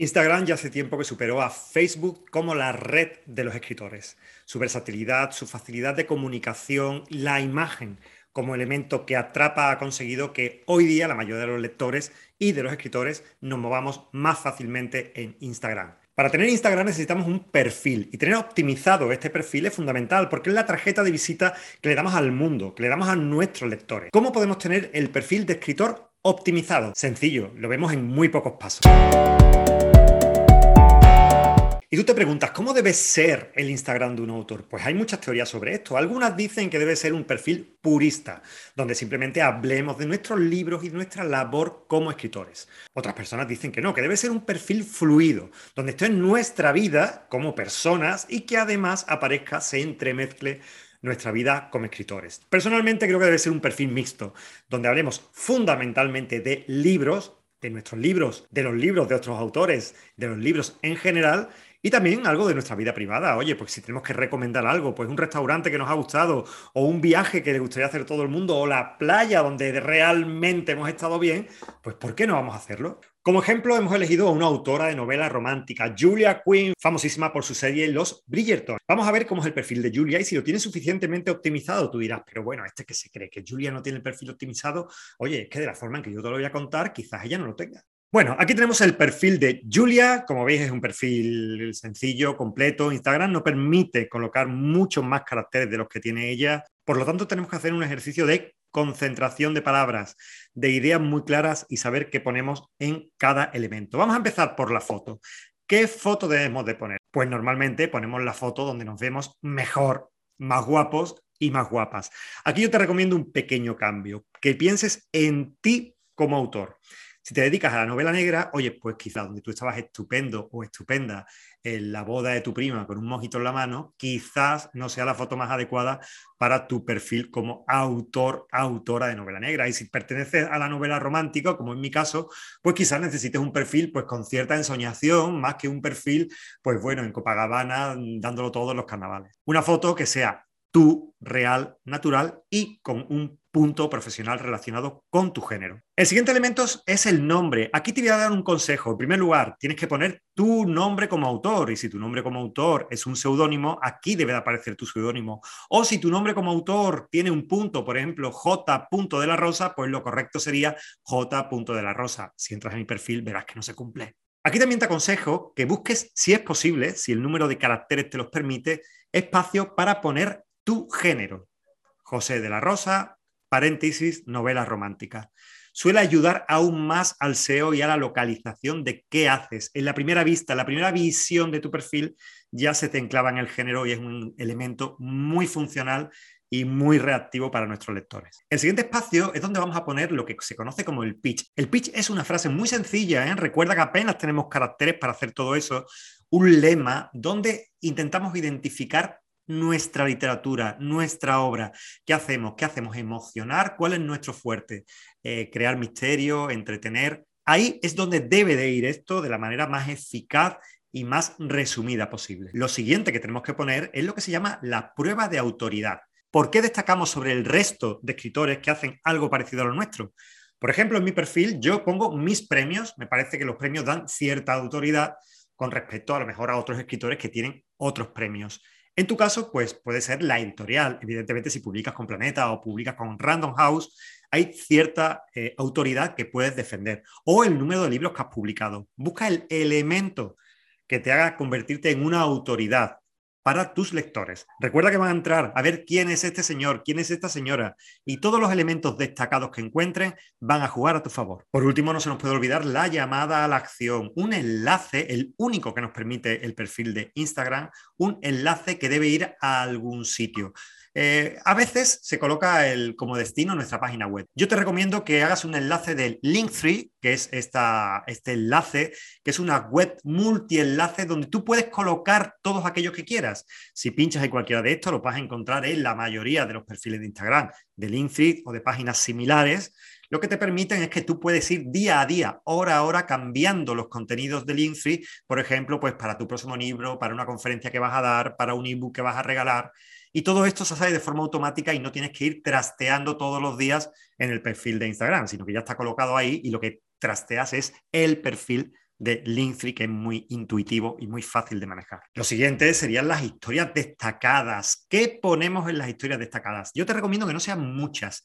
Instagram ya hace tiempo que superó a Facebook como la red de los escritores. Su versatilidad, su facilidad de comunicación, la imagen como elemento que atrapa ha conseguido que hoy día la mayoría de los lectores y de los escritores nos movamos más fácilmente en Instagram. Para tener Instagram necesitamos un perfil y tener optimizado este perfil es fundamental porque es la tarjeta de visita que le damos al mundo, que le damos a nuestros lectores. ¿Cómo podemos tener el perfil de escritor optimizado? Sencillo, lo vemos en muy pocos pasos. Y tú te preguntas, ¿cómo debe ser el Instagram de un autor? Pues hay muchas teorías sobre esto. Algunas dicen que debe ser un perfil purista, donde simplemente hablemos de nuestros libros y nuestra labor como escritores. Otras personas dicen que no, que debe ser un perfil fluido, donde esté en nuestra vida como personas y que además aparezca, se entremezcle nuestra vida como escritores. Personalmente creo que debe ser un perfil mixto, donde hablemos fundamentalmente de libros, de nuestros libros, de los libros de otros autores, de los libros en general y también algo de nuestra vida privada. Oye, pues si tenemos que recomendar algo, pues un restaurante que nos ha gustado, o un viaje que le gustaría hacer todo el mundo, o la playa donde realmente hemos estado bien, pues ¿por qué no vamos a hacerlo? Como ejemplo, hemos elegido a una autora de novela romántica, Julia Quinn, famosísima por su serie Los Bridgerton. Vamos a ver cómo es el perfil de Julia y si lo tiene suficientemente optimizado, tú dirás, pero bueno, este que se cree que Julia no tiene el perfil optimizado, oye, es que de la forma en que yo te lo voy a contar, quizás ella no lo tenga. Bueno, aquí tenemos el perfil de Julia. Como veis, es un perfil sencillo, completo. Instagram no permite colocar muchos más caracteres de los que tiene ella. Por lo tanto, tenemos que hacer un ejercicio de concentración de palabras, de ideas muy claras y saber qué ponemos en cada elemento. Vamos a empezar por la foto. ¿Qué foto debemos de poner? Pues normalmente ponemos la foto donde nos vemos mejor, más guapos y más guapas. Aquí yo te recomiendo un pequeño cambio, que pienses en ti como autor. Si te dedicas a la novela negra, oye, pues quizás donde tú estabas estupendo o estupenda en la boda de tu prima con un mojito en la mano, quizás no sea la foto más adecuada para tu perfil como autor, autora de novela negra. Y si perteneces a la novela romántica, como en mi caso, pues quizás necesites un perfil pues con cierta ensoñación, más que un perfil, pues bueno, en Copacabana, dándolo todo en los carnavales. Una foto que sea tú, real, natural y con un punto profesional relacionado con tu género. El siguiente elemento es el nombre. Aquí te voy a dar un consejo. En primer lugar, tienes que poner tu nombre como autor y si tu nombre como autor es un seudónimo, aquí debe de aparecer tu seudónimo. O si tu nombre como autor tiene un punto, por ejemplo, J. de la Rosa, pues lo correcto sería J. de la Rosa. Si entras en mi perfil, verás que no se cumple. Aquí también te aconsejo que busques, si es posible, si el número de caracteres te los permite, espacio para poner tu género. José de la Rosa, paréntesis, novela romántica. Suele ayudar aún más al SEO y a la localización de qué haces. En la primera vista, la primera visión de tu perfil ya se te enclava en el género y es un elemento muy funcional y muy reactivo para nuestros lectores. El siguiente espacio es donde vamos a poner lo que se conoce como el pitch. El pitch es una frase muy sencilla, ¿eh? recuerda que apenas tenemos caracteres para hacer todo eso, un lema donde intentamos identificar nuestra literatura, nuestra obra. ¿Qué hacemos? ¿Qué hacemos? Emocionar. ¿Cuál es nuestro fuerte? Eh, crear misterio, entretener. Ahí es donde debe de ir esto de la manera más eficaz y más resumida posible. Lo siguiente que tenemos que poner es lo que se llama la prueba de autoridad. ¿Por qué destacamos sobre el resto de escritores que hacen algo parecido a lo nuestro? Por ejemplo, en mi perfil yo pongo mis premios, me parece que los premios dan cierta autoridad con respecto a lo mejor a otros escritores que tienen otros premios. En tu caso, pues puede ser la editorial. Evidentemente, si publicas con Planeta o publicas con Random House, hay cierta eh, autoridad que puedes defender. O el número de libros que has publicado. Busca el elemento que te haga convertirte en una autoridad para tus lectores. Recuerda que van a entrar a ver quién es este señor, quién es esta señora y todos los elementos destacados que encuentren van a jugar a tu favor. Por último, no se nos puede olvidar la llamada a la acción, un enlace, el único que nos permite el perfil de Instagram, un enlace que debe ir a algún sitio. Eh, a veces se coloca el, como destino nuestra página web. Yo te recomiendo que hagas un enlace del Linktree, que es esta, este enlace, que es una web multienlace donde tú puedes colocar todos aquellos que quieras. Si pinchas en cualquiera de estos, lo vas a encontrar en la mayoría de los perfiles de Instagram, de Linktree o de páginas similares lo que te permiten es que tú puedes ir día a día, hora a hora, cambiando los contenidos del Linktree, por ejemplo, pues para tu próximo libro, para una conferencia que vas a dar, para un ebook que vas a regalar. Y todo esto se hace de forma automática y no tienes que ir trasteando todos los días en el perfil de Instagram, sino que ya está colocado ahí y lo que trasteas es el perfil de Linktree, que es muy intuitivo y muy fácil de manejar. Lo siguiente serían las historias destacadas. ¿Qué ponemos en las historias destacadas? Yo te recomiendo que no sean muchas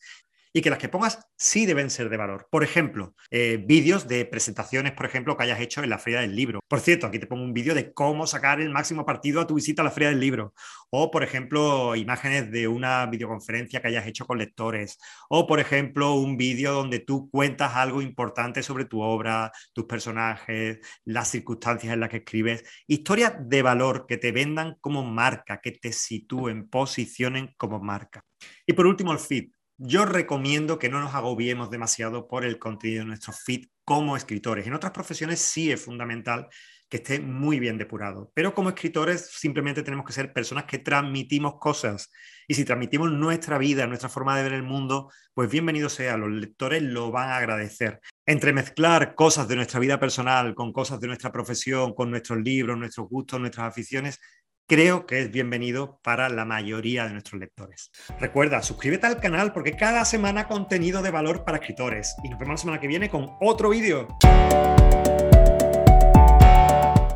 y que las que pongas sí deben ser de valor. Por ejemplo, eh, vídeos de presentaciones, por ejemplo, que hayas hecho en la Feria del Libro. Por cierto, aquí te pongo un vídeo de cómo sacar el máximo partido a tu visita a la Feria del Libro. O, por ejemplo, imágenes de una videoconferencia que hayas hecho con lectores. O, por ejemplo, un vídeo donde tú cuentas algo importante sobre tu obra, tus personajes, las circunstancias en las que escribes. Historias de valor que te vendan como marca, que te sitúen, posicionen como marca. Y por último, el feed yo recomiendo que no nos agobiemos demasiado por el contenido de nuestro feed como escritores. En otras profesiones sí es fundamental que esté muy bien depurado, pero como escritores simplemente tenemos que ser personas que transmitimos cosas y si transmitimos nuestra vida, nuestra forma de ver el mundo, pues bienvenido sea, los lectores lo van a agradecer. Entremezclar cosas de nuestra vida personal con cosas de nuestra profesión, con nuestros libros, nuestros gustos, nuestras aficiones, creo que es bienvenido para la mayoría de nuestros lectores. Recuerda, suscríbete al canal porque cada semana contenido de valor para escritores y nos vemos la semana que viene con otro vídeo.